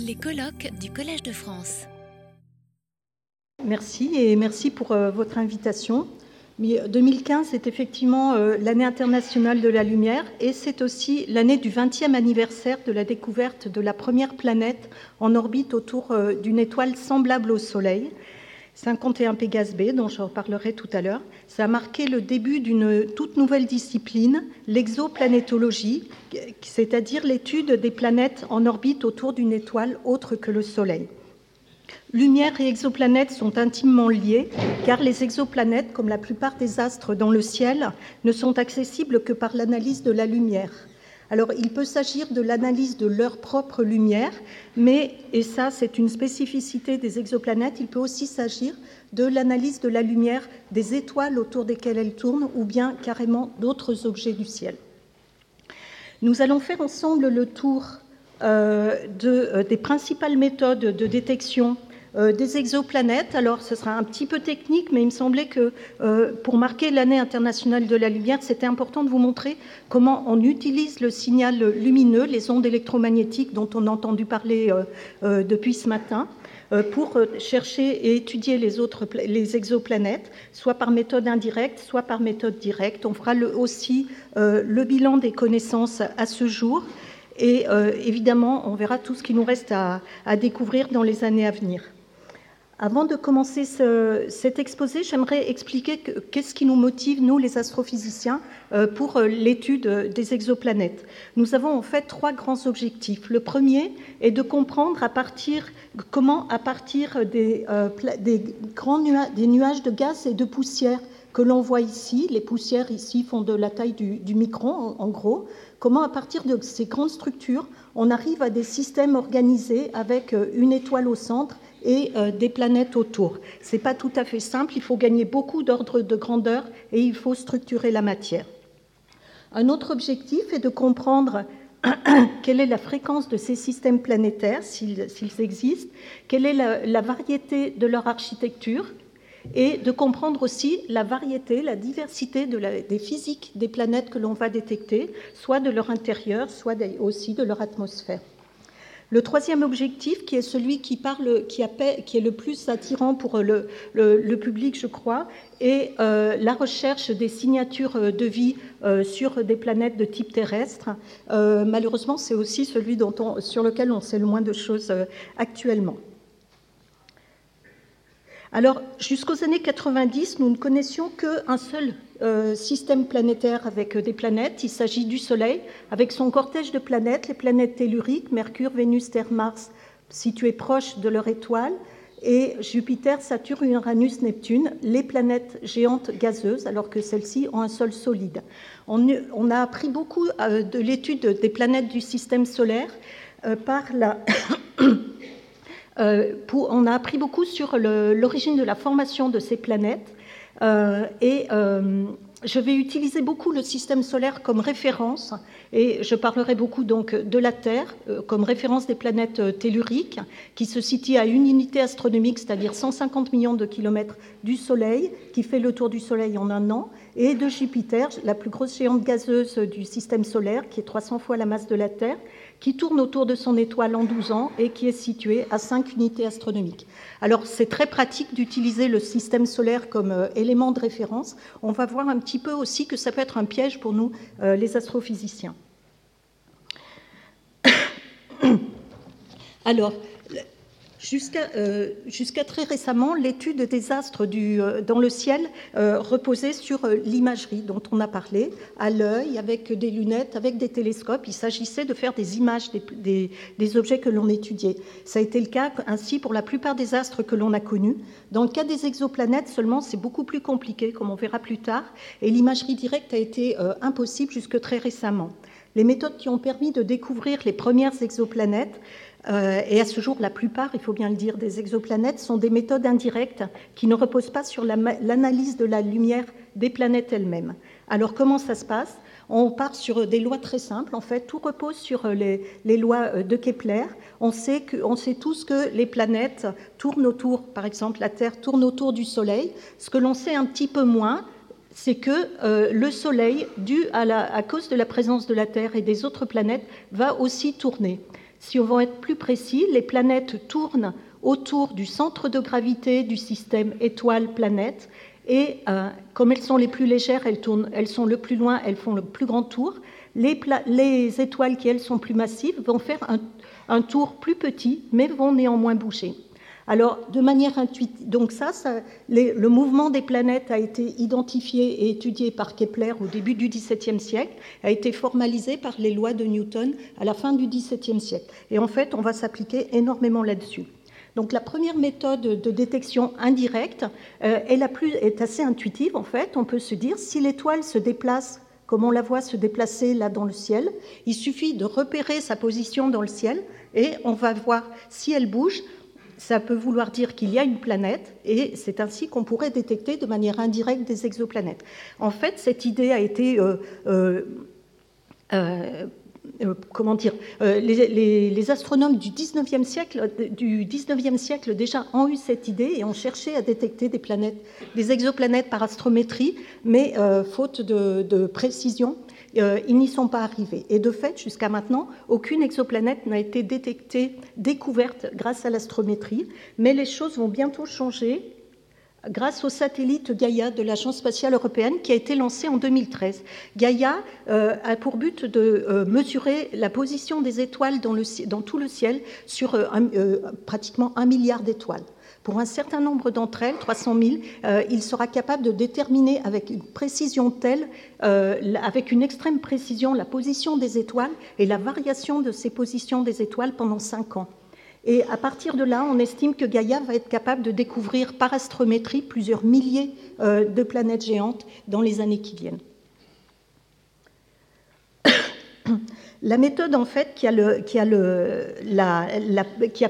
Les colloques du Collège de France. Merci et merci pour euh, votre invitation. 2015 est effectivement euh, l'année internationale de la lumière et c'est aussi l'année du 20e anniversaire de la découverte de la première planète en orbite autour euh, d'une étoile semblable au Soleil. 51 Pégase B, dont je reparlerai tout à l'heure. Ça a marqué le début d'une toute nouvelle discipline, l'exoplanétologie, c'est-à-dire l'étude des planètes en orbite autour d'une étoile autre que le Soleil. Lumière et exoplanètes sont intimement liées, car les exoplanètes, comme la plupart des astres dans le ciel, ne sont accessibles que par l'analyse de la lumière. Alors, il peut s'agir de l'analyse de leur propre lumière, mais, et ça c'est une spécificité des exoplanètes, il peut aussi s'agir de l'analyse de la lumière des étoiles autour desquelles elles tournent, ou bien carrément d'autres objets du ciel. Nous allons faire ensemble le tour euh, euh, des principales méthodes de détection euh, des exoplanètes. Alors, ce sera un petit peu technique, mais il me semblait que euh, pour marquer l'année internationale de la lumière, c'était important de vous montrer comment on utilise le signal lumineux, les ondes électromagnétiques dont on a entendu parler euh, depuis ce matin pour chercher et étudier les autres les exoplanètes, soit par méthode indirecte, soit par méthode directe. On fera aussi le bilan des connaissances à ce jour. Et évidemment, on verra tout ce qui nous reste à découvrir dans les années à venir. Avant de commencer cet exposé, j'aimerais expliquer qu'est-ce qui nous motive, nous les astrophysiciens, euh, pour euh, l'étude des exoplanètes. Nous avons en fait trois grands objectifs. Le premier est de comprendre à partir, comment, à partir des, euh, grands des nuages de gaz et de poussière que l'on voit ici, les poussières ici font de la taille du, micron en gros, comment à partir de ces grandes structures, on arrive à des systèmes organisés avec une étoile au centre et euh, des planètes autour. Ce n'est pas tout à fait simple, il faut gagner beaucoup d'ordre de grandeur et il faut structurer la matière. Un autre objectif est de comprendre quelle est la fréquence de ces systèmes planétaires, s'ils existent, quelle est la, variété de leur architecture, et de comprendre aussi la variété, la diversité des physiques des planètes que l'on va détecter, soit de leur intérieur, soit aussi de leur atmosphère. Le troisième objectif, qui est celui qui, parle, qui, est le plus attirant pour le, public, je crois, est euh, la recherche des signatures de vie euh, sur des planètes de type terrestre. Euh, malheureusement, c'est aussi celui sur lequel on sait le moins de choses actuellement. Alors, jusqu'aux années 90, nous ne connaissions qu'un seul euh, système planétaire avec des planètes. Il s'agit du Soleil, avec son cortège de planètes, les planètes telluriques, Mercure, Vénus, Terre, Mars, situées proches de leur étoile, et Jupiter, Saturne, Uranus, Neptune, les planètes géantes gazeuses, alors que celles-ci ont un sol solide. On, a appris beaucoup euh, de l'étude des planètes du système solaire euh, Euh, on a appris beaucoup sur l'origine de la formation de ces planètes euh, et euh, je vais utiliser beaucoup le système solaire comme référence et je parlerai beaucoup donc de la Terre comme référence des planètes telluriques qui se situent à une unité astronomique, c'est-à-dire 150 millions de kilomètres du Soleil, qui fait le tour du Soleil en un an, et de Jupiter, la plus grosse géante gazeuse du système solaire, qui est 300 fois la masse de la Terre, qui tourne autour de son étoile en 12 ans et qui est située à 5 unités astronomiques. Alors c'est très pratique d'utiliser le système solaire comme euh, élément de référence. On va voir un petit peu aussi que ça peut être un piège pour nous, euh, les astrophysiciens. Alors, euh, jusqu'à très récemment, l'étude des astres euh, dans le ciel euh, reposait sur l'imagerie dont on a parlé, à l'œil, avec des lunettes, avec des télescopes. Il s'agissait de faire des images des, des objets que l'on étudiait. Ça a été le cas ainsi pour la plupart des astres que l'on a connus. Dans le cas des exoplanètes seulement, c'est beaucoup plus compliqué, comme on verra plus tard, et l'imagerie directe a été impossible jusque très récemment. Les méthodes qui ont permis de découvrir les premières exoplanètes et à ce jour, la plupart, il faut bien le dire, des exoplanètes sont des méthodes indirectes qui ne reposent pas sur l'analyse de la lumière des planètes elles-mêmes. Alors comment ça se passe? On part sur des lois très simples. En fait, tout repose sur les, lois euh, de Kepler. On sait, tous que les planètes tournent autour, par exemple, la Terre tourne autour du Soleil. Ce que l'on sait un petit peu moins, c'est que euh, le Soleil, dû à, cause de la présence de la Terre et des autres planètes, va aussi tourner. Si on veut être plus précis, les planètes tournent autour du centre de gravité du système étoile-planète et euh, comme elles sont les plus légères, elles, sont le plus loin, elles font le plus grand tour. Les, les étoiles qui, elles, sont plus massives vont faire un tour plus petit, mais vont néanmoins bouger. Alors, de manière intuitive, donc ça, le mouvement des planètes a été identifié et étudié par Kepler au début du XVIIe siècle, a été formalisé par les lois de Newton à la fin du XVIIe siècle. Et en fait, on va s'appliquer énormément là-dessus. Donc la première méthode de détection indirecte euh, est, la plus, est assez intuitive en fait. On peut se dire si l'étoile se déplace comme on la voit se déplacer là dans le ciel, il suffit de repérer sa position dans le ciel et on va voir si elle bouge ça peut vouloir dire qu'il y a une planète, et c'est ainsi qu'on pourrait détecter de manière indirecte des exoplanètes. En fait, cette idée a été euh, euh, euh, comment dire, les, astronomes du 19e, siècle, du 19e siècle déjà ont eu cette idée et ont cherché à détecter des planètes, des exoplanètes par astrométrie, mais faute de précision, euh, ils n'y sont pas arrivés. Et de fait, jusqu'à maintenant, aucune exoplanète n'a été détectée, découverte grâce à l'astrométrie, mais les choses vont bientôt changer grâce au satellite Gaïa de l'Agence spatiale européenne qui a été lancé en 2013. Gaïa euh, a pour but de euh, mesurer la position des étoiles dans, le, dans tout le ciel sur pratiquement un milliard d'étoiles. Pour un certain nombre d'entre elles, 300 000, euh, il sera capable de déterminer avec une précision telle, euh, avec une extrême précision, la position des étoiles et la variation de ces positions des étoiles pendant cinq ans. Et à partir de là, on estime que Gaïa va être capable de découvrir par astrométrie plusieurs milliers euh, de planètes géantes dans les années qui viennent. La méthode, en fait, qui a,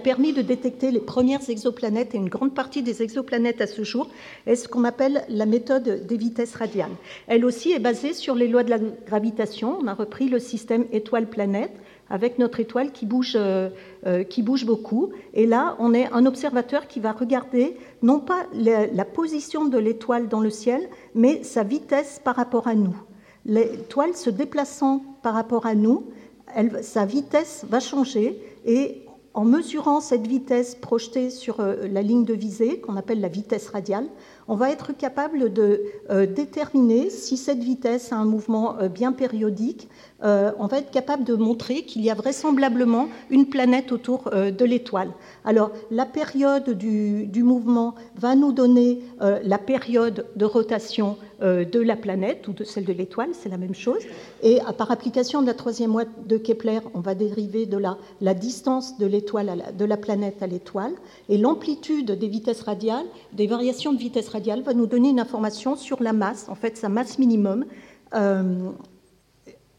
permis de détecter les premières exoplanètes et une grande partie des exoplanètes à ce jour est ce qu'on appelle la méthode des vitesses radiales. Elle aussi est basée sur les lois de la gravitation. On a repris le système étoile-planète avec notre étoile qui bouge, euh, euh, qui bouge beaucoup. Et là, on est un observateur qui va regarder non pas la position de l'étoile dans le ciel, mais sa vitesse par rapport à nous. L'étoile se déplaçant par rapport à nous, sa vitesse va changer et en mesurant cette vitesse projetée sur euh, la ligne de visée, qu'on appelle la vitesse radiale, on va être capable de euh, déterminer si cette vitesse a un mouvement euh, bien périodique. on va être capable de montrer qu'il y a vraisemblablement une planète autour de l'étoile. Alors, la période du, mouvement va nous donner la période de rotation de la planète ou de celle de l'étoile, c'est la même chose. Et par application de la troisième loi de Kepler, on va dériver de la, la distance de l'étoile, de la planète à l'étoile, et l'amplitude des vitesses radiales, des variations de vitesse radiale, va nous donner une information sur la masse, en fait sa masse minimum. Euh,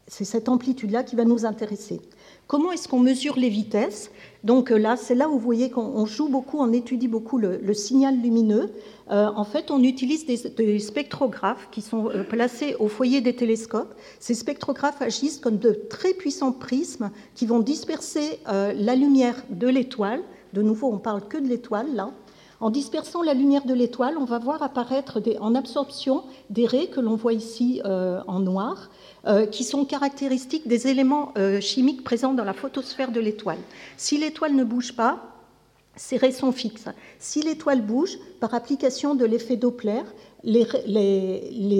c'est cette amplitude-là qui va nous intéresser. Comment est-ce qu'on mesure les vitesses? Donc euh, là, c'est là où vous voyez qu'on joue beaucoup, on étudie beaucoup le, signal lumineux. Euh, en fait, on utilise des, spectrographes qui sont placés au foyer des télescopes. Ces spectrographes agissent comme de très puissants prismes qui vont disperser la lumière de l'étoile. De nouveau, on parle que de l'étoile là. En dispersant la lumière de l'étoile, on va voir apparaître en absorption des raies que l'on voit ici euh, en noir, euh, qui sont caractéristiques des éléments euh, chimiques présents dans la photosphère de l'étoile. Si l'étoile ne bouge pas, ces raies sont fixes. Si l'étoile bouge, par application de l'effet Doppler, les,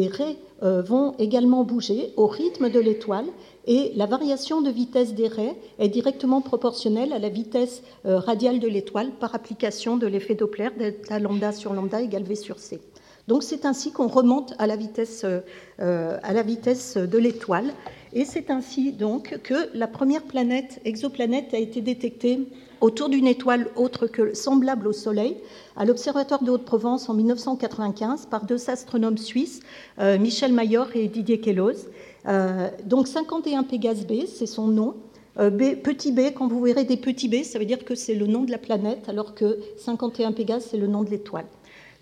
raies vont également bouger au rythme de l'étoile et la variation de vitesse des raies est directement proportionnelle à la vitesse euh, radiale de l'étoile par application de l'effet Doppler, delta lambda sur lambda égale V sur C. Donc c'est ainsi qu'on remonte à la vitesse, euh, à la vitesse de l'étoile. Et c'est ainsi donc que la première planète, exoplanète, a été détectée autour d'une étoile autre que semblable au Soleil à l'Observatoire de Haute-Provence en 1995 par deux astronomes suisses, euh, Michel Mayor et Didier Queloz. Euh, donc 51 Pégase B, c'est son nom. Euh, petit b, quand vous verrez des petits b, ça veut dire que c'est le nom de la planète, alors que 51 Pégase, c'est le nom de l'étoile.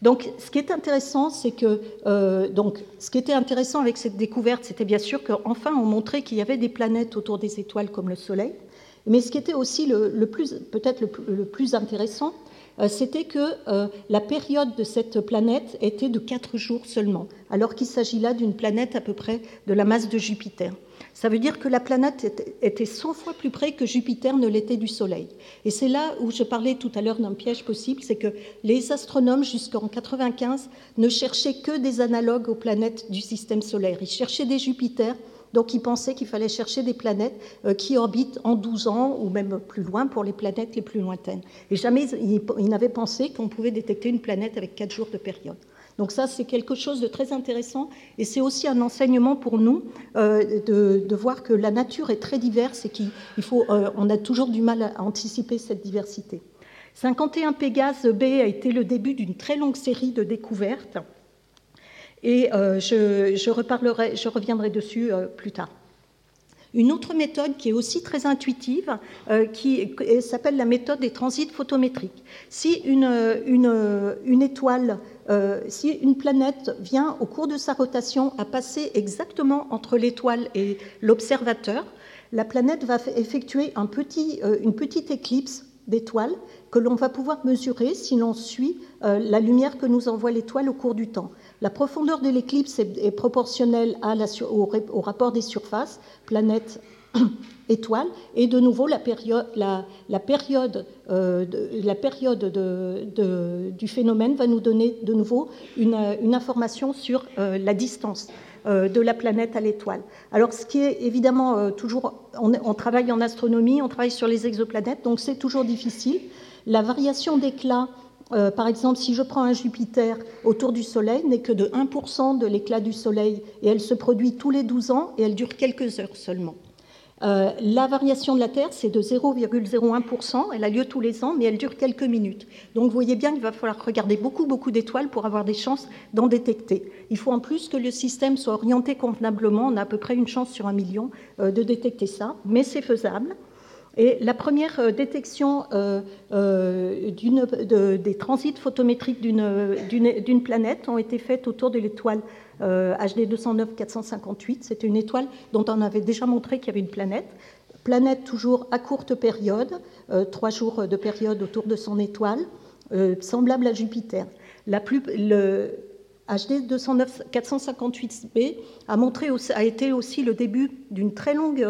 Donc, ce qui est intéressant, c'est que euh, donc, ce qui était intéressant avec cette découverte, c'était bien sûr qu'enfin on montrait qu'il y avait des planètes autour des étoiles comme le Soleil. Mais ce qui était aussi le, plus, peut-être le, plus intéressant, c'était que la période de cette planète était de 4 jours seulement, alors qu'il s'agit là d'une planète à peu près de la masse de Jupiter. Ça veut dire que la planète était 100 fois plus près que Jupiter ne l'était du Soleil. Et c'est là où je parlais tout à l'heure d'un piège possible, c'est que les astronomes jusqu'en 95 ne cherchaient que des analogues aux planètes du système solaire. Ils cherchaient des Jupiters donc ils pensaient qu'il fallait chercher des planètes euh, qui orbitent en 12 ans ou même plus loin pour les planètes les plus lointaines. Et jamais ils n'avaient pensé qu'on pouvait détecter une planète avec 4 jours de période. Donc ça, c'est quelque chose de très intéressant et c'est aussi un enseignement pour nous euh, de, voir que la nature est très diverse et qu'on euh, a toujours du mal à anticiper cette diversité. 51 Pégase B a été le début d'une très longue série de découvertes et euh, je, reviendrai dessus euh, plus tard. Une autre méthode qui est aussi très intuitive, euh, qui s'appelle la méthode des transits photométriques. Si une, étoile, si une planète vient au cours de sa rotation à passer exactement entre l'étoile et l'observateur, la planète va effectuer une petite éclipse d'étoiles que l'on va pouvoir mesurer si l'on suit la lumière que nous envoie l'étoile au cours du temps. La profondeur de l'éclipse est, proportionnelle au, rapport des surfaces, planète, étoile, et de nouveau la période, du phénomène va nous donner de nouveau une, information sur euh, la distance euh, de la planète à l'étoile. Alors ce qui est évidemment euh, toujours, on, travaille en astronomie, on travaille sur les exoplanètes, donc c'est toujours difficile. La variation d'éclat euh, par exemple, si je prends un Jupiter autour du Soleil, n'est que de 1% de l'éclat du Soleil et elle se produit tous les 12 ans et elle dure quelques heures seulement. Euh, la variation de la Terre, c'est de 0,01%, elle a lieu tous les ans, mais elle dure quelques minutes. Donc vous voyez bien qu'il va falloir regarder beaucoup, beaucoup d'étoiles pour avoir des chances d'en détecter. Il faut en plus que le système soit orienté convenablement, on a à peu près une chance sur un million euh, de détecter ça, mais c'est faisable. Et la première euh, détection euh, euh, des transits photométriques d'une planète ont été faites autour de l'étoile HD 209 458. C'était une étoile dont on avait déjà montré qu'il y avait une planète. Planète toujours à courte période, trois jours de période autour de son étoile, semblable à Jupiter. La plus, le HD 209 458b a, montré, a été aussi le début d'une très longue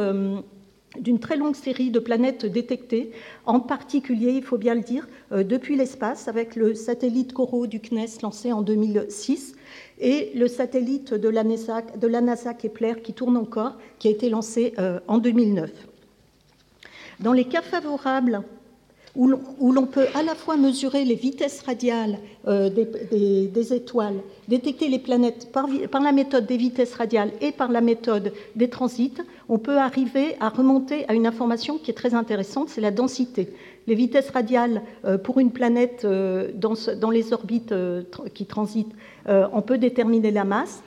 d'une très longue série de planètes détectées, en particulier, il faut bien le dire, euh, depuis l'espace, avec le satellite Corot du CNES lancé en 2006 et le satellite de la NASA, NASA Kepler qui tourne encore, qui a été lancé euh, en 2009. Dans les cas favorables où l'on peut à la fois mesurer les vitesses radiales euh, des, étoiles, détecter les planètes par, la méthode des vitesses radiales et par la méthode des transits, on peut arriver à remonter à une information qui est très intéressante, c'est la densité. Les vitesses radiales euh, pour une planète euh, dans, les orbites qui transitent, on peut déterminer la masse.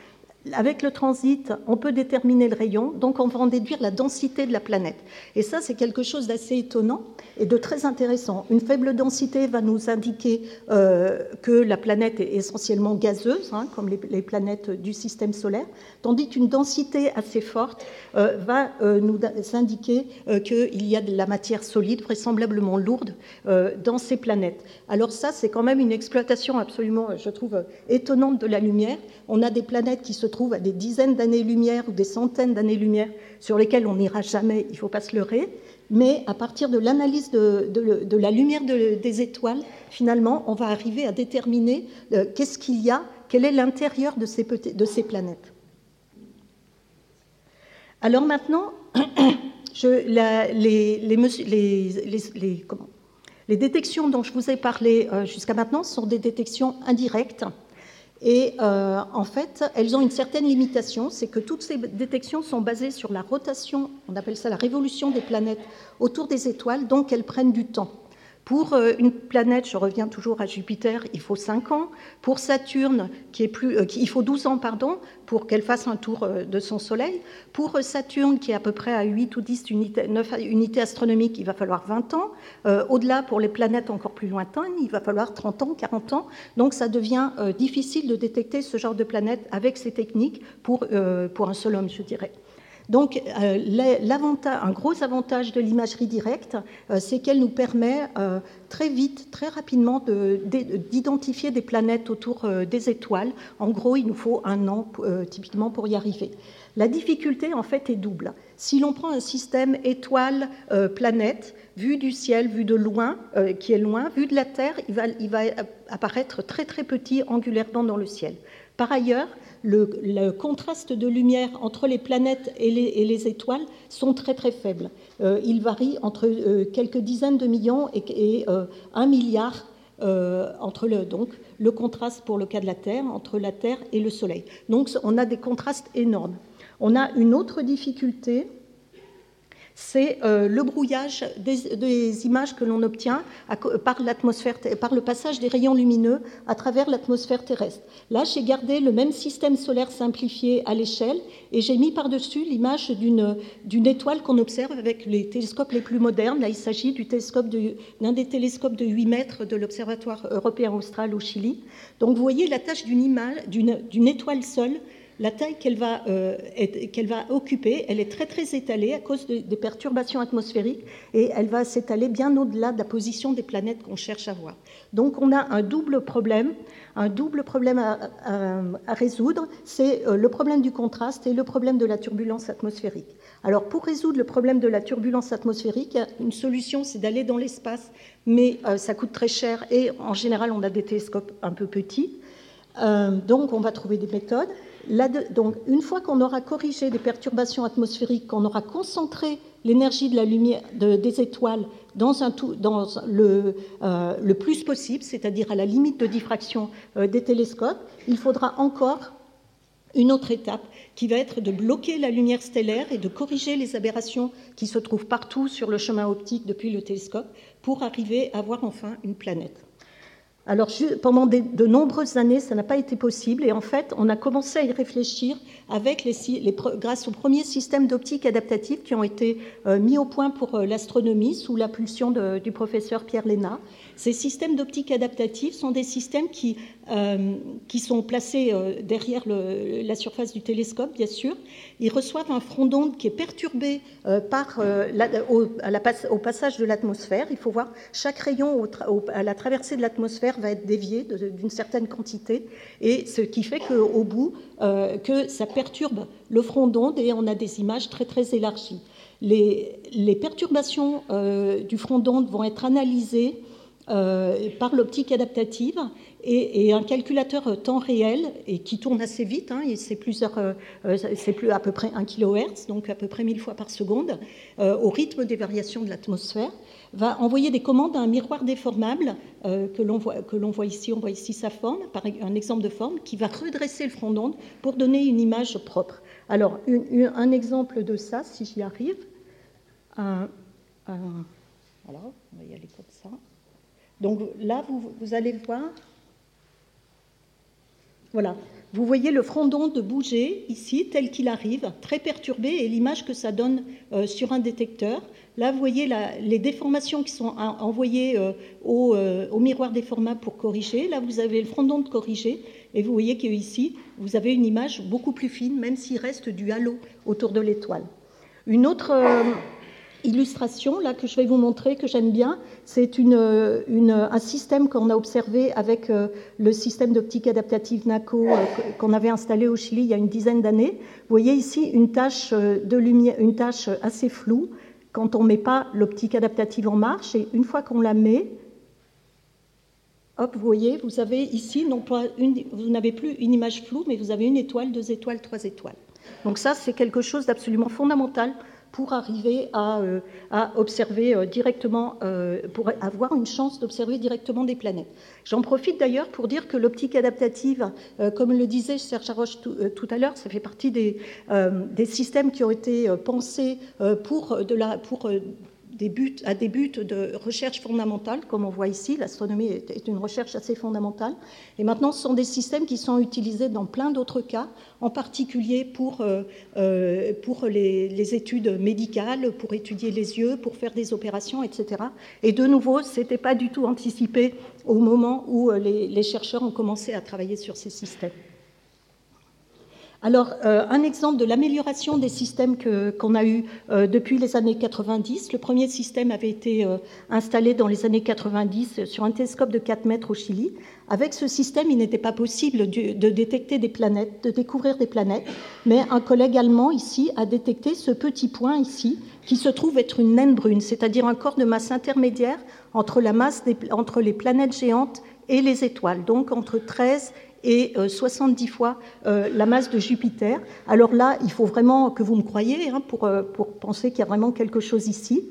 Avec le transit, on peut déterminer le rayon, donc on va en déduire la densité de la planète. Et ça, c'est quelque chose d'assez étonnant et de très intéressant. Une faible densité va nous indiquer euh, que la planète est essentiellement gazeuse, hein, comme les, planètes du système solaire, tandis qu'une densité assez forte euh, va euh, nous indiquer qu'il y a de la matière solide, vraisemblablement lourde, dans ces planètes. Alors ça, c'est quand même une exploitation absolument, je trouve, étonnante de la lumière. On a des planètes qui se à des dizaines d'années-lumière ou des centaines d'années-lumière sur lesquelles on n'ira jamais, il ne faut pas se leurrer mais à partir de l'analyse de, la lumière des étoiles, finalement, on va arriver à déterminer euh, qu'est-ce qu'il y a, quel est l'intérieur de ces, planètes. Alors maintenant, les, détections dont je vous ai parlé euh, jusqu'à maintenant sont des détections indirectes et euh, en fait, elles ont une certaine limitation, c'est que toutes ces détections sont basées sur la rotation, on appelle ça la révolution des planètes autour des étoiles, donc elles prennent du temps. Pour euh, une planète, je reviens toujours à Jupiter, il faut 5 ans. Pour Saturne, qui est plus, euh, il faut 12 ans pardon, pour qu'elle fasse un tour euh, de son Soleil. Pour Saturne, qui est à peu près à 8 ou 10 unités, 9 unités astronomiques, il va falloir 20 ans. Au-delà, pour les planètes encore plus lointaines, il va falloir 30 ans, 40 ans. Donc ça devient difficile de détecter ce genre de planète avec ces techniques pour, pour un seul homme, je dirais. Donc, un gros avantage de l'imagerie directe, c'est qu'elle nous permet très vite, très rapidement, d'identifier des planètes autour des étoiles. En gros, il nous faut un an typiquement pour y arriver. La difficulté, en fait, est double. Si l'on prend un système étoile-planète, vu du ciel, vu de loin, euh, qui est loin, vu de la Terre, il va, il va, apparaître très très petit angulairement dans le ciel. Par ailleurs, le, contraste de lumière entre les planètes et les, étoiles sont très très faibles. Euh, il varie entre euh, quelques dizaines de millions et, un milliard entre le, donc, le contraste pour le cas de la Terre, entre la Terre et le Soleil. Donc on a des contrastes énormes. On a une autre difficulté, c'est euh, le brouillage des, images que l'on obtient par, par le passage des rayons lumineux à travers l'atmosphère terrestre. Là, j'ai gardé le même système solaire simplifié à l'échelle et j'ai mis par-dessus l'image d'une étoile qu'on observe avec les télescopes les plus modernes. Là, il s'agit d'un des télescopes de 8 mètres de l'Observatoire européen austral au Chili. Donc, vous voyez la tâche d'une étoile seule la taille qu'elle va, euh, qu'elle va, occuper, elle est très très étalée à cause des perturbations atmosphériques et elle va s'étaler bien au-delà de la position des planètes qu'on cherche à voir. Donc on a un double problème, un double problème à, résoudre, c'est euh, le problème du contraste et le problème de la turbulence atmosphérique. Alors pour résoudre le problème de la turbulence atmosphérique, une solution c'est d'aller dans l'espace, mais euh, ça coûte très cher et en général on a des télescopes un peu petits. donc on va trouver des méthodes une fois qu'on aura corrigé les perturbations atmosphériques, qu'on aura concentré l'énergie de la lumière des étoiles euh, le, plus possible, c'est-à-dire à la limite de diffraction euh, des télescopes, il faudra encore une autre étape qui va être de bloquer la lumière stellaire et de corriger les aberrations qui se trouvent partout sur le chemin optique depuis le télescope pour arriver à voir enfin une planète. Alors, pendant de, nombreuses années, ça n'a pas été possible. Et en fait, on a commencé à y réfléchir avec les, grâce aux premiers systèmes d'optique adaptative qui ont été euh, mis au point pour euh, l'astronomie sous l'impulsion du professeur Pierre Léna. Ces systèmes d'optique adaptative sont des systèmes qui, euh, qui sont placés derrière la surface du télescope, bien sûr. Ils reçoivent un front d'onde qui est perturbé par, au, passage de l'atmosphère. Il faut voir chaque rayon à la traversée de l'atmosphère va être dévié d'une certaine quantité, et ce qui fait qu'au bout, euh, que ça perturbe le front d'onde et on a des images très très élargies. Les, perturbations euh, du front d'onde vont être analysées euh, par l'optique adaptative et, un calculateur temps réel et qui tourne assez vite, hein, c'est plus à peu près 1 kHz, donc à peu près 1000 fois par seconde, au rythme des variations de l'atmosphère va envoyer des commandes à un miroir déformable euh, que l'on voit, voit, ici. On voit ici sa forme, un exemple de forme, qui va redresser le front d'onde pour donner une image propre. Alors, un exemple de ça, si j'y arrive. voilà, on va y aller comme ça. Donc là, vous, vous allez voir. Voilà, vous voyez le front d'onde bouger ici, tel qu'il arrive, très perturbé, et l'image que ça donne euh, sur un détecteur. Là, vous voyez les déformations qui sont envoyées euh, euh, au, miroir déformable pour corriger. Là, vous avez le front d'onde corrigé, et vous voyez qu'ici, vous avez une image beaucoup plus fine, même s'il reste du halo autour de l'étoile. Une autre illustration là que je vais vous montrer que j'aime bien, c'est un système qu'on a observé avec euh, le système d'optique adaptative NACO euh, qu'on avait installé au Chili il y a une dizaine d'années. Vous voyez ici une tache euh, une tache assez floue quand on ne met pas l'optique adaptative en marche et une fois qu'on la met, hop, vous voyez, vous avez ici non pas une, vous n'avez plus une image floue, mais vous avez une étoile, deux étoiles, trois étoiles. Donc ça, c'est quelque chose d'absolument fondamental pour arriver à, euh, observer euh, directement, euh, pour avoir une chance d'observer directement des planètes. J'en profite d'ailleurs pour dire que l'optique adaptative, comme le disait Serge Haroche tout, à l'heure, ça fait partie des, des, systèmes qui ont été pensés pour, de la, pour à des buts de recherche fondamentale, comme on voit ici. L'astronomie est une recherche assez fondamentale. Et maintenant, ce sont des systèmes qui sont utilisés dans plein d'autres cas, en particulier pour, euh, euh, pour les, études médicales, pour étudier les yeux, pour faire des opérations, etc. Et de nouveau, ce n'était pas du tout anticipé au moment où euh, les chercheurs ont commencé à travailler sur ces systèmes. Alors, euh, un exemple de l'amélioration des systèmes qu'on a eu euh, depuis les années 90. Le premier système avait été euh, installé dans les années 90 sur un télescope de 4 mètres au Chili. Avec ce système, il n'était pas possible de détecter des planètes, de découvrir des planètes, mais un collègue allemand ici a détecté ce petit point ici, qui se trouve être une naine brune, c'est-à-dire un corps de masse intermédiaire entre, la masse entre les planètes géantes et les étoiles, donc entre 13 et 70 euh, fois euh, la masse de Jupiter. Alors là, il faut vraiment que vous me croyiez hein, pour, euh, pour penser qu'il y a vraiment quelque chose ici.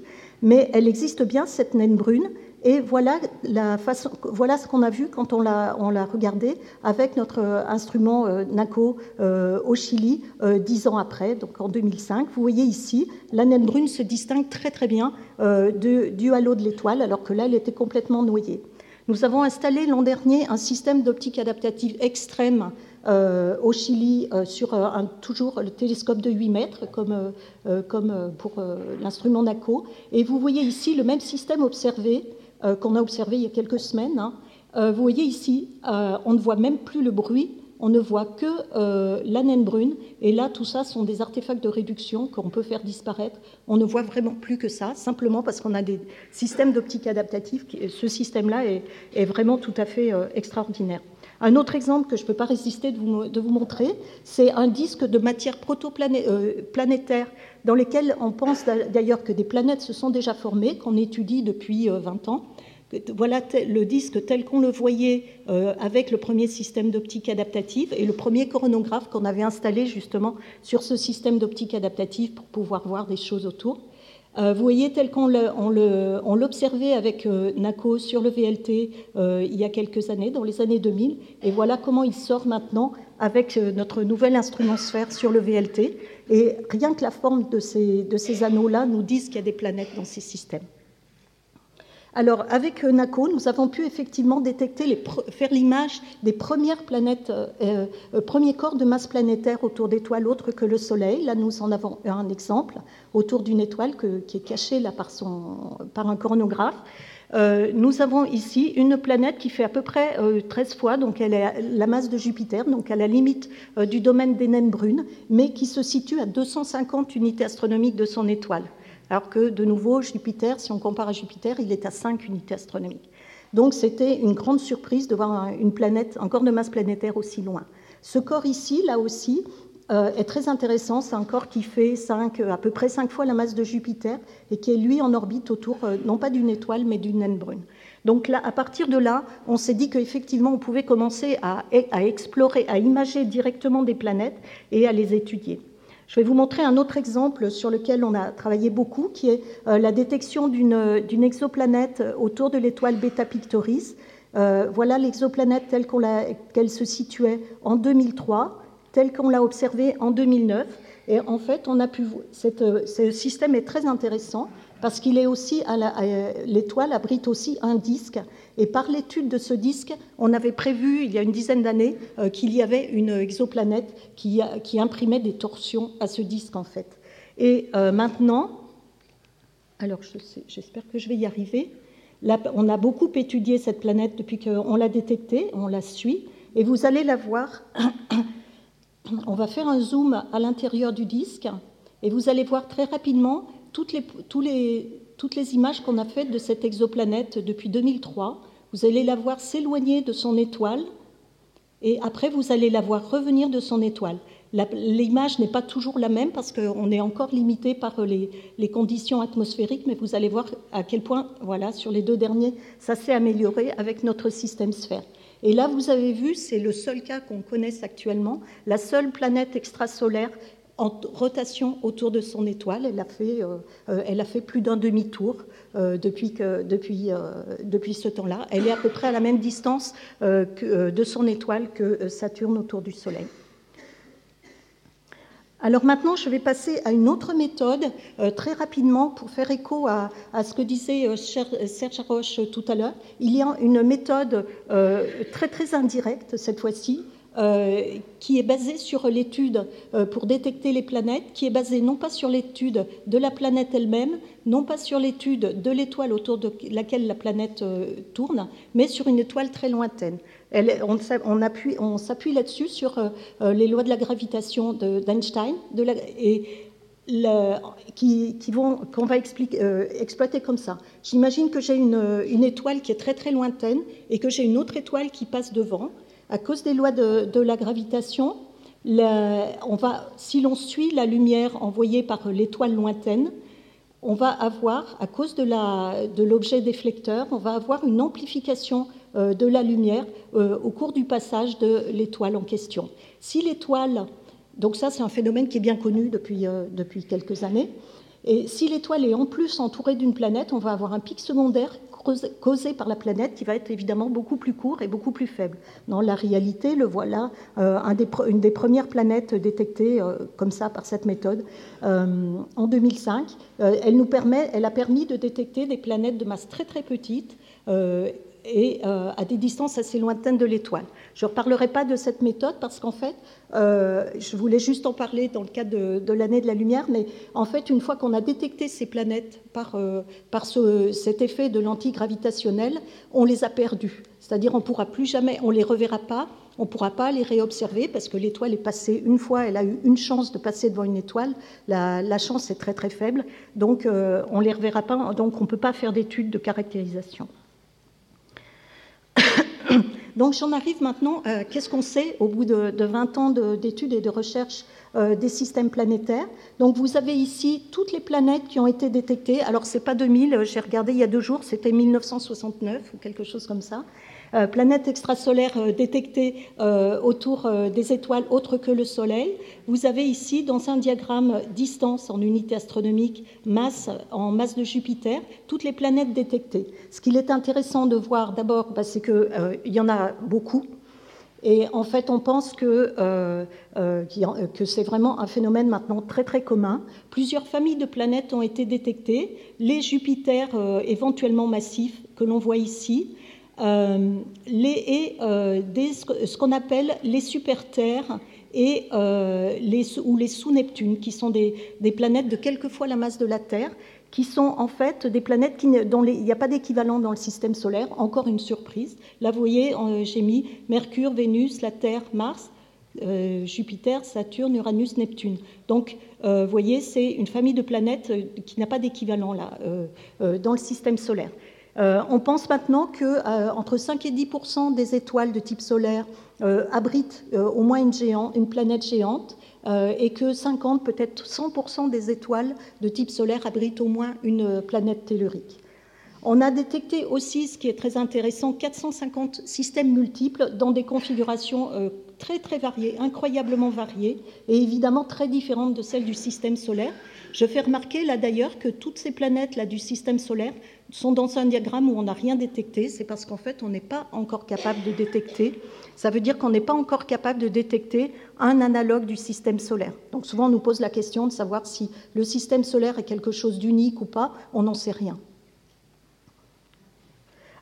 Mais elle existe bien, cette naine brune. Et voilà, la voilà ce qu'on a vu quand on l'a, on l'a regardé avec notre instrument NACO au Chili dix ans après, donc en 2005. Vous voyez ici, la naine brune se distingue très très bien du halo de l'étoile, alors que là, elle était complètement noyée. Nous avons installé l'an dernier un système d'optique adaptative extrême euh, au Chili euh, sur euh, un, toujours le télescope de 8 mètres, comme, pour l'instrument NACO. Et vous voyez ici le même système observé qu'on a observé il y a quelques semaines. Hein. vous voyez ici, on ne voit même plus le bruit on ne voit que euh, la naine brune. Et là, tout ça sont des artefacts de réduction qu'on peut faire disparaître. On ne voit vraiment plus que ça, simplement parce qu'on a des systèmes d'optique adaptative. Ce système-là est, vraiment tout à fait euh, extraordinaire. Un autre exemple que je ne peux pas résister de vous, montrer, c'est un disque de matière protoplanétaire euh, dans lequel on pense d'ailleurs que des planètes se sont déjà formées, qu'on étudie depuis 20 ans. Voilà le disque tel qu'on le voyait euh, avec le premier système d'optique adaptative et le premier coronographe qu'on avait installé justement sur ce système d'optique adaptative pour pouvoir voir des choses autour. Euh, vous voyez tel qu'on l'observait avec euh, NACO sur le VLT il y a quelques années, dans les années 2000, et voilà comment il sort maintenant avec notre nouvel instrument sphère sur le VLT. Et rien que la forme de ces, anneaux-là nous disent qu'il y a des planètes dans ces systèmes. Alors, avec euh, NACO, nous avons pu effectivement détecter, faire l'image des euh, euh, premiers corps de masse planétaire autour d'étoiles autres que le Soleil. Là, nous en avons un exemple autour d'une étoile qui est cachée par, un coronographe. nous avons ici une planète qui fait à peu près 13 fois, donc elle est la masse de Jupiter, donc à la limite du domaine des naines brunes, mais qui se situe à 250 unités astronomiques de son étoile. Alors que, de nouveau, Jupiter, si on compare à Jupiter, il est à 5 unités astronomiques. Donc c'était une grande surprise de voir une planète, un corps de masse planétaire aussi loin. Ce corps ici, là aussi, euh, est très intéressant. C'est un corps qui fait à peu près 5 fois la masse de Jupiter et qui est lui en orbite autour, euh, non pas d'une étoile, mais d'une naine brune. Donc là, à partir de là, on s'est dit qu'effectivement, on pouvait commencer à, à explorer, à imager directement des planètes et à les étudier. Je vais vous montrer un autre exemple sur lequel on a travaillé beaucoup, qui est euh, la détection d'une exoplanète autour de l'étoile Beta Pictoris. Euh, voilà l'exoplanète telle qu'elle se situait en 2003, telle qu'on l'a observée en 2009. Et en fait, on a pu, euh, ce système est très intéressant parce qu'il est aussi, l'étoile abrite aussi un disque. Et par l'étude de ce disque, on avait prévu, il y a une dizaine d'années, euh, qu'il y avait une exoplanète qui, imprimait des torsions à ce disque, en fait. Et euh, maintenant, alors j'espère que je vais y arriver. On a beaucoup étudié cette planète depuis qu'on l'a détectée, on la suit, et vous allez la voir. on va faire un zoom à l'intérieur du disque, et vous allez voir très rapidement toutes les, images qu'on a faites de cette exoplanète depuis 2003. Vous allez la voir s'éloigner de son étoile et après vous allez la voir revenir de son étoile. L'image n'est pas toujours la même parce qu'on est encore limité par les, les, conditions atmosphériques, mais vous allez voir à quel point, voilà, sur les deux derniers, ça s'est amélioré avec notre système sphère. Et là, vous avez vu, c'est le seul cas qu'on connaisse actuellement, la seule planète extrasolaire en rotation autour de son étoile. Elle a fait, euh, euh, plus d'un demi-tour euh, depuis, ce temps-là. Elle est à peu près à la même distance de son étoile que Saturne autour du Soleil. Alors maintenant, je vais passer à une autre méthode très rapidement pour faire écho à, à ce que disait Serge Roche tout à l'heure. Il y a une méthode très très indirecte cette fois-ci qui est basé sur l'étude pour détecter les planètes, qui est basé non pas sur l'étude de la planète elle-même, non pas sur l'étude de l'étoile autour de laquelle la planète tourne, mais sur une étoile très lointaine. on, s'appuie là-dessus sur les lois de la gravitation d'Einstein qui, vont, qu'on va euh, exploiter comme ça. J'imagine que j'ai une, étoile qui est très très lointaine et que j'ai une autre étoile qui passe devant. À cause des lois de, la gravitation, si l'on suit la lumière envoyée par l'étoile lointaine, on va avoir, à cause de l'objet déflecteur, on va avoir une amplification euh, de la lumière euh, au cours du passage de l'étoile en question. Si l'étoile donc ça, c'est un phénomène qui est bien connu depuis, euh, depuis quelques années. Et si l'étoile est en plus entourée d'une planète, on va avoir un pic secondaire causé par la planète qui va être évidemment beaucoup plus court et beaucoup plus faible. Dans la réalité, le voilà, euh, une des premières planètes détectées euh, comme ça par cette méthode en 2005. elle, elle a permis de détecter des planètes de masse très très petite et à des distances assez lointaines de l'étoile. Je ne reparlerai pas de cette méthode parce qu'en fait, euh, je voulais juste en parler dans le cadre de, l'année de la lumière, mais en fait, une fois qu'on a détecté ces planètes par, euh, par cet effet de l'antigravitationnel, on les a perdues. C'est-à-dire, on pourra plus jamais, on les reverra pas, on ne pourra pas les réobserver parce que l'étoile est passée une fois, elle a eu une chance de passer devant une étoile. La, chance est très très faible, donc euh, on les reverra pas, donc on ne peut pas faire d'études de caractérisation. Donc j'en arrive maintenant, euh, qu'est-ce qu'on sait au bout de, 20 ans d'études et de recherche euh, des systèmes planétaires? Donc vous avez ici toutes les planètes qui ont été détectées. Alors c'est pas 2000, j'ai regardé il y a deux jours, c'était 1969 ou quelque chose comme ça. Euh, planètes extrasolaires euh, détectées euh, autour des étoiles autres que le Soleil. Vous avez ici, dans un diagramme distance en unité astronomique, masse en masse de Jupiter, toutes les planètes détectées. Ce qu'il est intéressant de voir d'abord, bah, c'est qu'il y en a beaucoup. Et en fait, on pense que, que c'est vraiment un phénomène maintenant très très commun. Plusieurs familles de planètes ont été détectées. Les Jupiters éventuellement massifs que l'on voit ici, euh, les, et euh, ce qu'on appelle les super-terres et, euh, les, ou les sous-Neptunes, qui sont des, planètes de quelques fois la masse de la Terre, qui sont en fait des planètes qui, dont il n'y a pas d'équivalent dans le système solaire, encore une surprise. Là, vous voyez, j'ai mis Mercure, Vénus, la Terre, Mars, Jupiter, Saturne, Uranus, Neptune. Donc, vous voyez, c'est une famille de planètes qui n'a pas d'équivalent là dans le système solaire. Euh, on pense maintenant que euh, entre 5 et 10 des étoiles de type solaire euh, abritent au moins une, une, planète géante et que 50, peut-être 100 des étoiles de type solaire abritent au moins une planète tellurique. On a détecté aussi, ce qui est très intéressant, 450 systèmes multiples dans des configurations très très variées, incroyablement variées, et évidemment très différentes de celles du système solaire. Je fais remarquer là d'ailleurs que toutes ces planètes là du système solaire sont dans un diagramme où on n'a rien détecté, c'est parce qu'en fait, on n'est pas encore capable de détecter. Ça veut dire qu'on n'est pas encore capable de détecter un analogue du système solaire. Donc souvent, on nous pose la question de savoir si le système solaire est quelque chose d'unique ou pas. On n'en sait rien.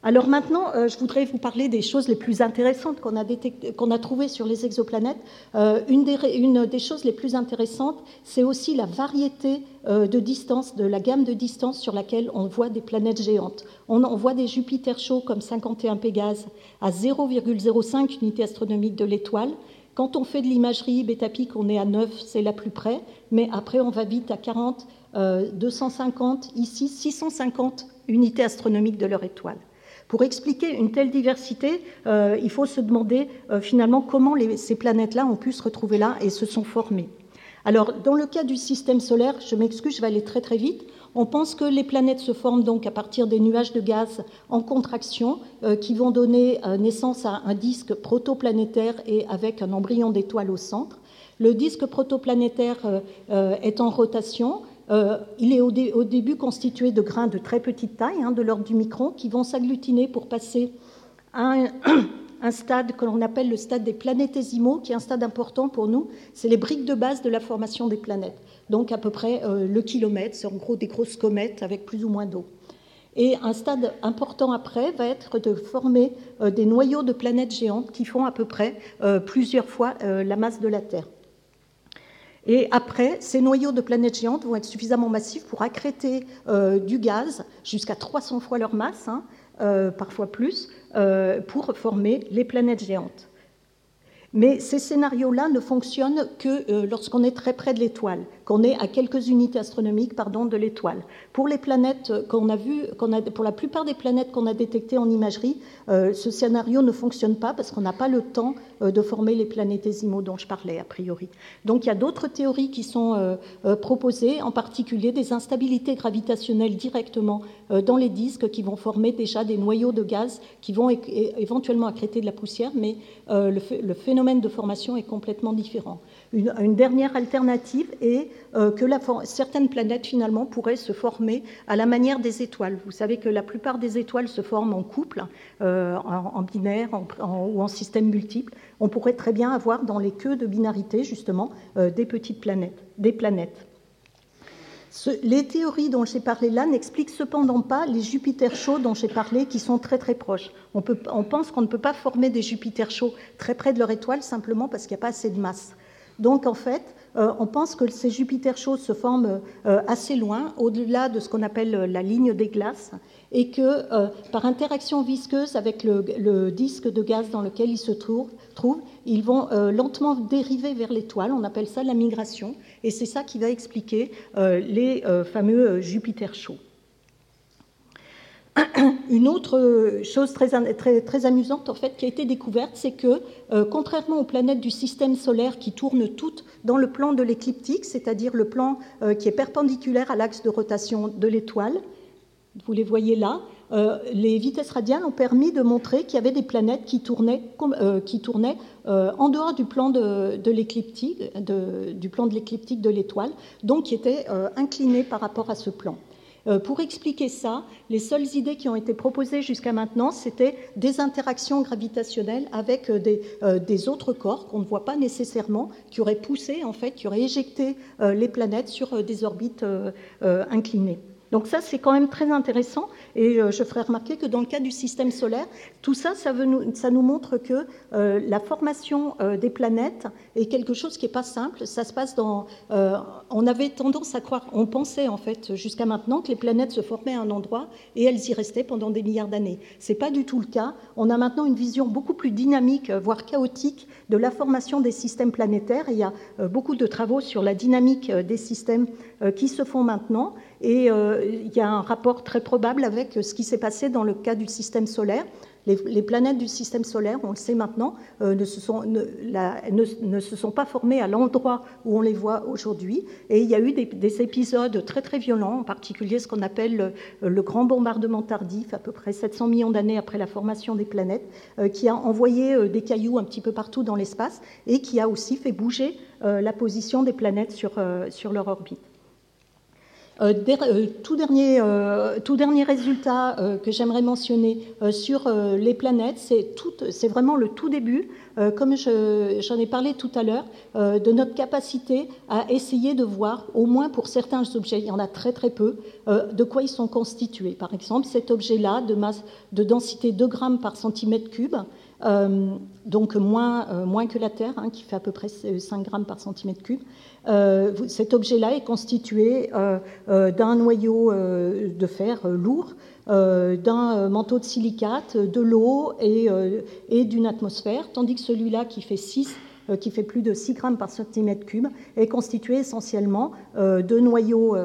Alors maintenant, euh, je voudrais vous parler des choses les plus intéressantes qu'on a, trouvées sur les exoplanètes. Euh, une, des, choses les plus intéressantes, c'est aussi la variété euh, de distance, de la gamme de distance sur laquelle on voit des planètes géantes. On, on voit des Jupiter chauds comme 51 Pégase à 0,05 unité astronomique de l'étoile. Quand on fait de l'imagerie bêta-pic, on est à 9, c'est la plus près, mais après on va vite à 40, 250, ici 650 unités astronomiques de leur étoile. Pour expliquer une telle diversité, euh, il faut se demander euh, finalement comment ces planètes-là ont pu se retrouver là et se sont formées. Alors, dans le cas du système solaire, je m'excuse, je vais aller très très vite. On pense que les planètes se forment donc à partir des nuages de gaz en contraction euh, qui vont donner naissance à un disque protoplanétaire et avec un embryon d'étoile au centre. Le disque protoplanétaire est en rotation euh, il est au, début constitué de grains de très petite taille, hein, de l'ordre du micron, qui vont s'agglutiner pour passer à un, stade que l'on appelle le stade des planétésimaux, qui est un stade important pour nous. C'est les briques de base de la formation des planètes. Donc à peu près euh, le kilomètre, c'est en gros des grosses comètes avec plus ou moins d'eau. Et un stade important après va être de former des noyaux de planètes géantes qui font à peu près plusieurs fois la masse de la Terre. Et après, ces noyaux de planètes géantes vont être suffisamment massifs pour accréter du gaz jusqu'à 300 fois leur masse, hein, parfois plus, pour former les planètes géantes. Mais ces scénarios-là ne fonctionnent que euh, lorsqu'on est très près de l'étoile, qu'on est à quelques unités astronomiques pardon, de l'étoile. Pour les planètes qu'on a vues, pour la plupart des planètes qu'on a détectées en imagerie, euh, ce scénario ne fonctionne pas parce qu'on n'a pas le temps euh, de former les planétésimaux dont je parlais a priori. Donc il y a d'autres théories qui sont proposées, en particulier des instabilités gravitationnelles directement dans les disques qui vont former déjà des noyaux de gaz qui vont éventuellement accréter de la poussière, mais le phénomène de formation est complètement différent. Une, dernière alternative est euh, que certaines planètes finalement pourraient se former à la manière des étoiles. Vous savez que la plupart des étoiles se forment en couple, euh, en, binaire ou en système multiple. On pourrait très bien avoir dans les queues de binarité justement euh, des petites planètes, des planètes les théories dont j'ai parlé là n'expliquent cependant pas les Jupiters chauds dont j'ai parlé, qui sont très très proches. On, pense qu'on ne peut pas former des Jupiters chauds très près de leur étoile simplement parce qu'il n'y a pas assez de masse. Donc en fait, euh, on pense que ces Jupiters chauds se forment euh, assez loin, au-delà de ce qu'on appelle la ligne des glaces, et que euh, par interaction visqueuse avec le, disque de gaz dans lequel ils se trouvent, ils vont euh, lentement dériver vers l'étoile. On appelle ça la migration, et c'est ça qui va expliquer euh, les fameux Jupiter chauds. Une autre chose très, amusante en fait qui a été découverte, c'est que contrairement aux planètes du système solaire qui tournent toutes dans le plan de l'écliptique, c'est-à-dire le plan qui est perpendiculaire à l'axe de rotation de l'étoile, vous les voyez là, euh, les vitesses radiales ont permis de montrer qu'il y avait des planètes qui tournaient, euh, euh, en dehors du plan de, l'écliptique, du plan de l'écliptique de l'étoile, donc qui étaient inclinées par rapport à ce plan. Pour expliquer ça, les seules idées qui ont été proposées jusqu'à maintenant, c'était des interactions gravitationnelles avec des, des autres corps qu'on ne voit pas nécessairement, qui auraient poussé, en fait, qui auraient éjecté les planètes sur des orbites inclinées. Donc ça, c'est quand même très intéressant. Et euh, je ferai remarquer que dans le cas du système solaire, tout ça, ça, nous, montre que euh, la formation euh, des planètes est quelque chose qui n'est pas simple. Ça se passe dans... on avait tendance à croire, on pensait en fait jusqu'à maintenant que les planètes se formaient à un endroit et elles y restaient pendant des milliards d'années. Ce n'est pas du tout le cas. On a maintenant une vision beaucoup plus dynamique, voire chaotique, de la formation des systèmes planétaires. il y a beaucoup de travaux sur la dynamique des systèmes qui se font maintenant. Et euh, il y a un rapport très probable avec ce qui s'est passé dans le cas du système solaire. Les, planètes du système solaire, on le sait maintenant, euh, ne, se sont, pas formées à l'endroit où on les voit aujourd'hui. Et il y a eu des, épisodes très très violents, en particulier ce qu'on appelle le, grand bombardement tardif, à peu près 700 millions d'années après la formation des planètes, euh, qui a envoyé des cailloux un petit peu partout dans l'espace et qui a aussi fait bouger la position des planètes sur, sur leur orbite. Euh, euh, tout, dernier, euh, tout, dernier, résultat que j'aimerais mentionner sur les planètes, c'est vraiment le tout début, comme j'en ai parlé tout à l'heure, de notre capacité à essayer de voir, au moins pour certains objets, il y en a très très peu, de quoi ils sont constitués. Par exemple, cet objet-là, de, masse, de densité 2 grammes par centimètre cube, donc moins, moins, que la Terre, hein, qui fait à peu près 5 grammes par centimètre cube, euh, cet objet-là est constitué euh, euh, d'un noyau de fer lourd, d'un manteau de silicate, de l'eau et, d'une atmosphère, tandis que celui-là qui fait 6 qui fait plus de 6 grammes par centimètre cube, est constitué essentiellement de noyaux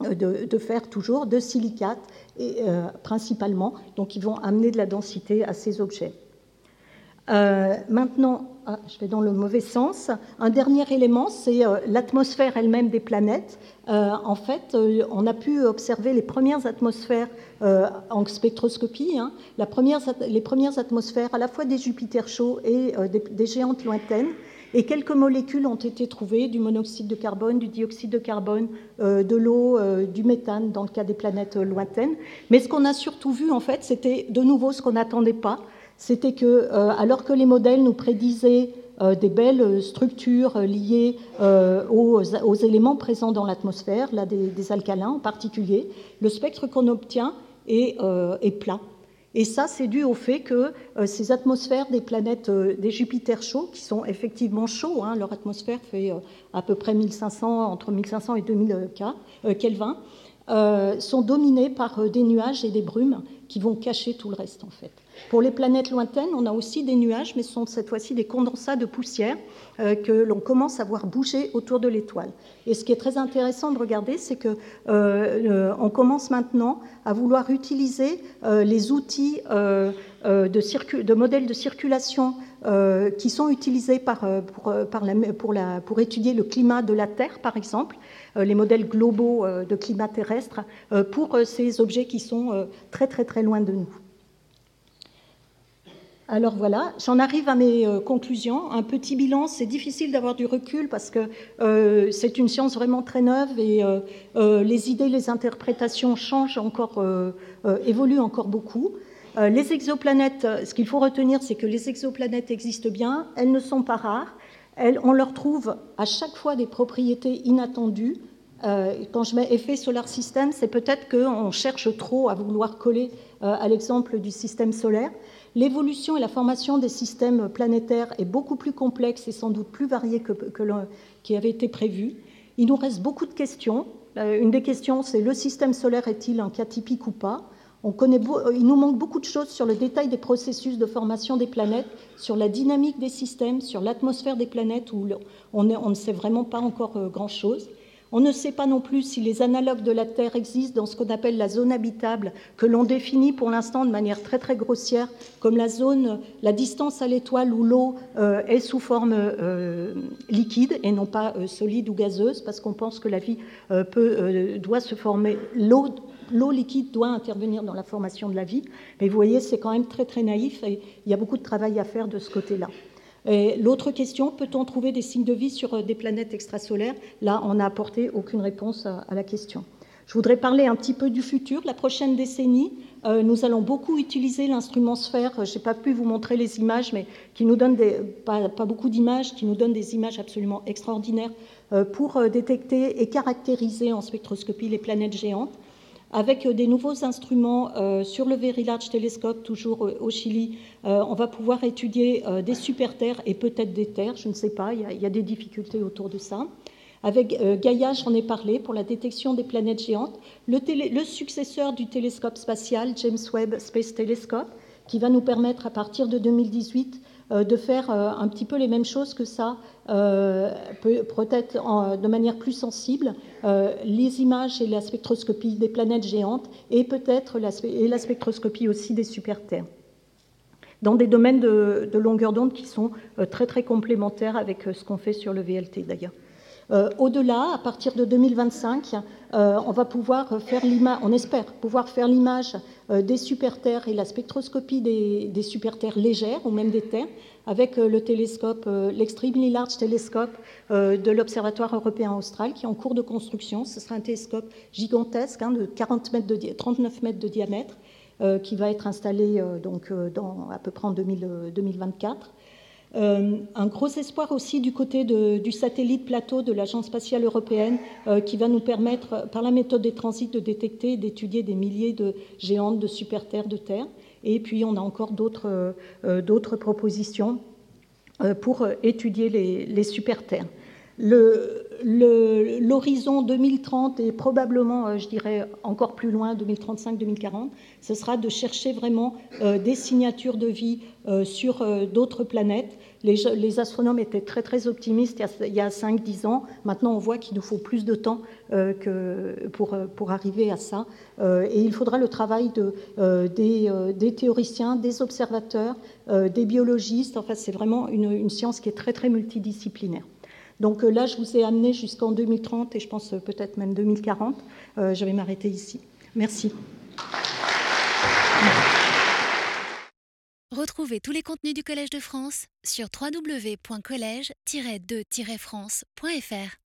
de, fer toujours, de silicate et, principalement, donc ils vont amener de la densité à ces objets. maintenant, ah, je vais dans le mauvais sens. Un dernier élément, c'est euh, l'atmosphère elle-même des planètes. Euh, en fait, euh, on a pu observer les premières atmosphères en spectroscopie, hein. les premières atmosphères à la fois des Jupiters chauds et des, géantes lointaines. Et quelques molécules ont été trouvées, du monoxyde de carbone, du dioxyde de carbone, de l'eau, du méthane dans le cas des planètes lointaines. Mais ce qu'on a surtout vu, en fait, c'était de nouveau ce qu'on n'attendait pas, c'était que, euh, alors que les modèles nous prédisaient des belles structures liées aux, éléments présents dans l'atmosphère, là des, alcalins en particulier. Le spectre qu'on obtient est plat. Et ça, c'est dû au fait que ces atmosphères des planètes, des Jupiters chauds, qui sont effectivement chauds, hein, leur atmosphère fait à peu près 1500, entre 1500 et 2000 Kelvin, euh, sont dominées par euh, des nuages et des brumes qui vont cacher tout le reste en fait. Pour les planètes lointaines, on a aussi des nuages, mais ce sont cette fois-ci des condensats de poussière euh, que l'on commence à voir bouger autour de l'étoile. Et ce qui est très intéressant de regarder, c'est que on commence maintenant à vouloir utiliser les outils de, modèles de circulation qui sont utilisés pour, pour, étudier le climat de la Terre, par exemple, euh, les modèles globaux euh, de climat terrestre euh, pour ces objets qui sont très très très loin de nous. Alors voilà, j'en arrive à mes conclusions. Un petit bilan, c'est difficile d'avoir du recul parce que c'est une science vraiment très neuve et les idées, les interprétations changent encore, évoluent encore beaucoup. les exoplanètes, ce qu'il faut retenir, c'est que les exoplanètes existent bien, elles ne sont pas rares, on leur trouve à chaque fois des propriétés inattendues. Euh, quand je mets effet solar system, c'est peut-être qu'on cherche trop à vouloir coller euh, à l'exemple du système solaire. L'évolution et la formation des systèmes planétaires est beaucoup plus complexe et sans doute plus variée que, que qui avait été prévu. Il nous reste beaucoup de questions. Euh, une des questions, c'est le système solaire est-il un cas typique ou pas? Euh, il nous manque beaucoup de choses sur le détail des processus de formation des planètes, sur la dynamique des systèmes, sur l'atmosphère des planètes, où on, ne sait vraiment pas encore grand-chose. On ne sait pas non plus si les analogues de la Terre existent dans ce qu'on appelle la zone habitable, que l'on définit pour l'instant de manière très très grossière comme la zone, la distance à l'étoile où l'eau euh, est sous forme liquide et non pas solide ou gazeuse, parce qu'on pense que la vie peut, doit se former. L'eau l'eau liquide doit intervenir dans la formation de la vie. Mais vous voyez, c'est quand même très très naïf et il y a beaucoup de travail à faire de ce côté-là. L'autre question, peut-on trouver des signes de vie sur euh, des planètes extrasolaires? Là, on n'a apporté aucune réponse à, la question. Je voudrais parler un petit peu du futur. La prochaine décennie, euh, nous allons beaucoup utiliser l'instrument sphère. Je n'ai pas pu vous montrer les images, mais qui nous donne des, pas, beaucoup d'images, qui nous donne des images absolument extraordinaires euh, pour détecter et caractériser en spectroscopie les planètes géantes avec euh, des nouveaux instruments euh, sur le Very Large Telescope, toujours euh, au Chili, on va pouvoir étudier des super-terres et peut-être des terres, je ne sais pas, il y, a, des difficultés autour de ça. Avec Gaia, j'en ai parlé, pour la détection des planètes géantes. Le, successeur du télescope spatial, James Webb Space Telescope, qui va nous permettre à partir de 2018 euh, de faire euh, un petit peu les mêmes choses que ça, euh, peut-être de manière plus sensible, les images et la spectroscopie des planètes géantes et peut-être la, et la spectroscopie aussi des super-terres dans des domaines de, longueur d'onde qui sont très très complémentaires avec ce qu'on fait sur le VLT d'ailleurs. Euh, au-delà, à partir de 2025, euh, on va pouvoir faire l'image, espère pouvoir faire l'image euh, des super-terres et la spectroscopie des, super-terres légères ou même des terres avec le télescope, l'Extremely Large Telescope de l'Observatoire européen austral qui est en cours de construction. Ce sera un télescope gigantesque hein, de 40 mètres de, 39 mètres de diamètre qui va être installé donc, à peu près en 2024. Euh, un gros espoir aussi du côté du satellite plateau de l'Agence spatiale européenne euh, qui va nous permettre, par la méthode des transits, de détecter et d'étudier des milliers de géantes de super-terres de Terre. Et puis on a encore d'autres euh, propositions pour étudier les, les super-terres. L'horizon 2030 et probablement, je dirais, encore plus loin, 2035-2040, ce sera de chercher vraiment des signatures de vie sur d'autres planètes les, astronomes étaient très très optimistes il y a, 5-10 ans. Maintenant, on voit qu'il nous faut plus de temps euh, que pour, euh, pour arriver à ça. Euh, et il faudra le travail de, des, théoriciens, des observateurs, des biologistes. Enfin, c'est vraiment une, science qui est très très multidisciplinaire. Donc là, je vous ai amené jusqu'en 2030 et je pense peut-être même 2040. je vais m'arrêter ici. Merci. Retrouvez tous les contenus du Collège de France sur www.colège-2-france.fr.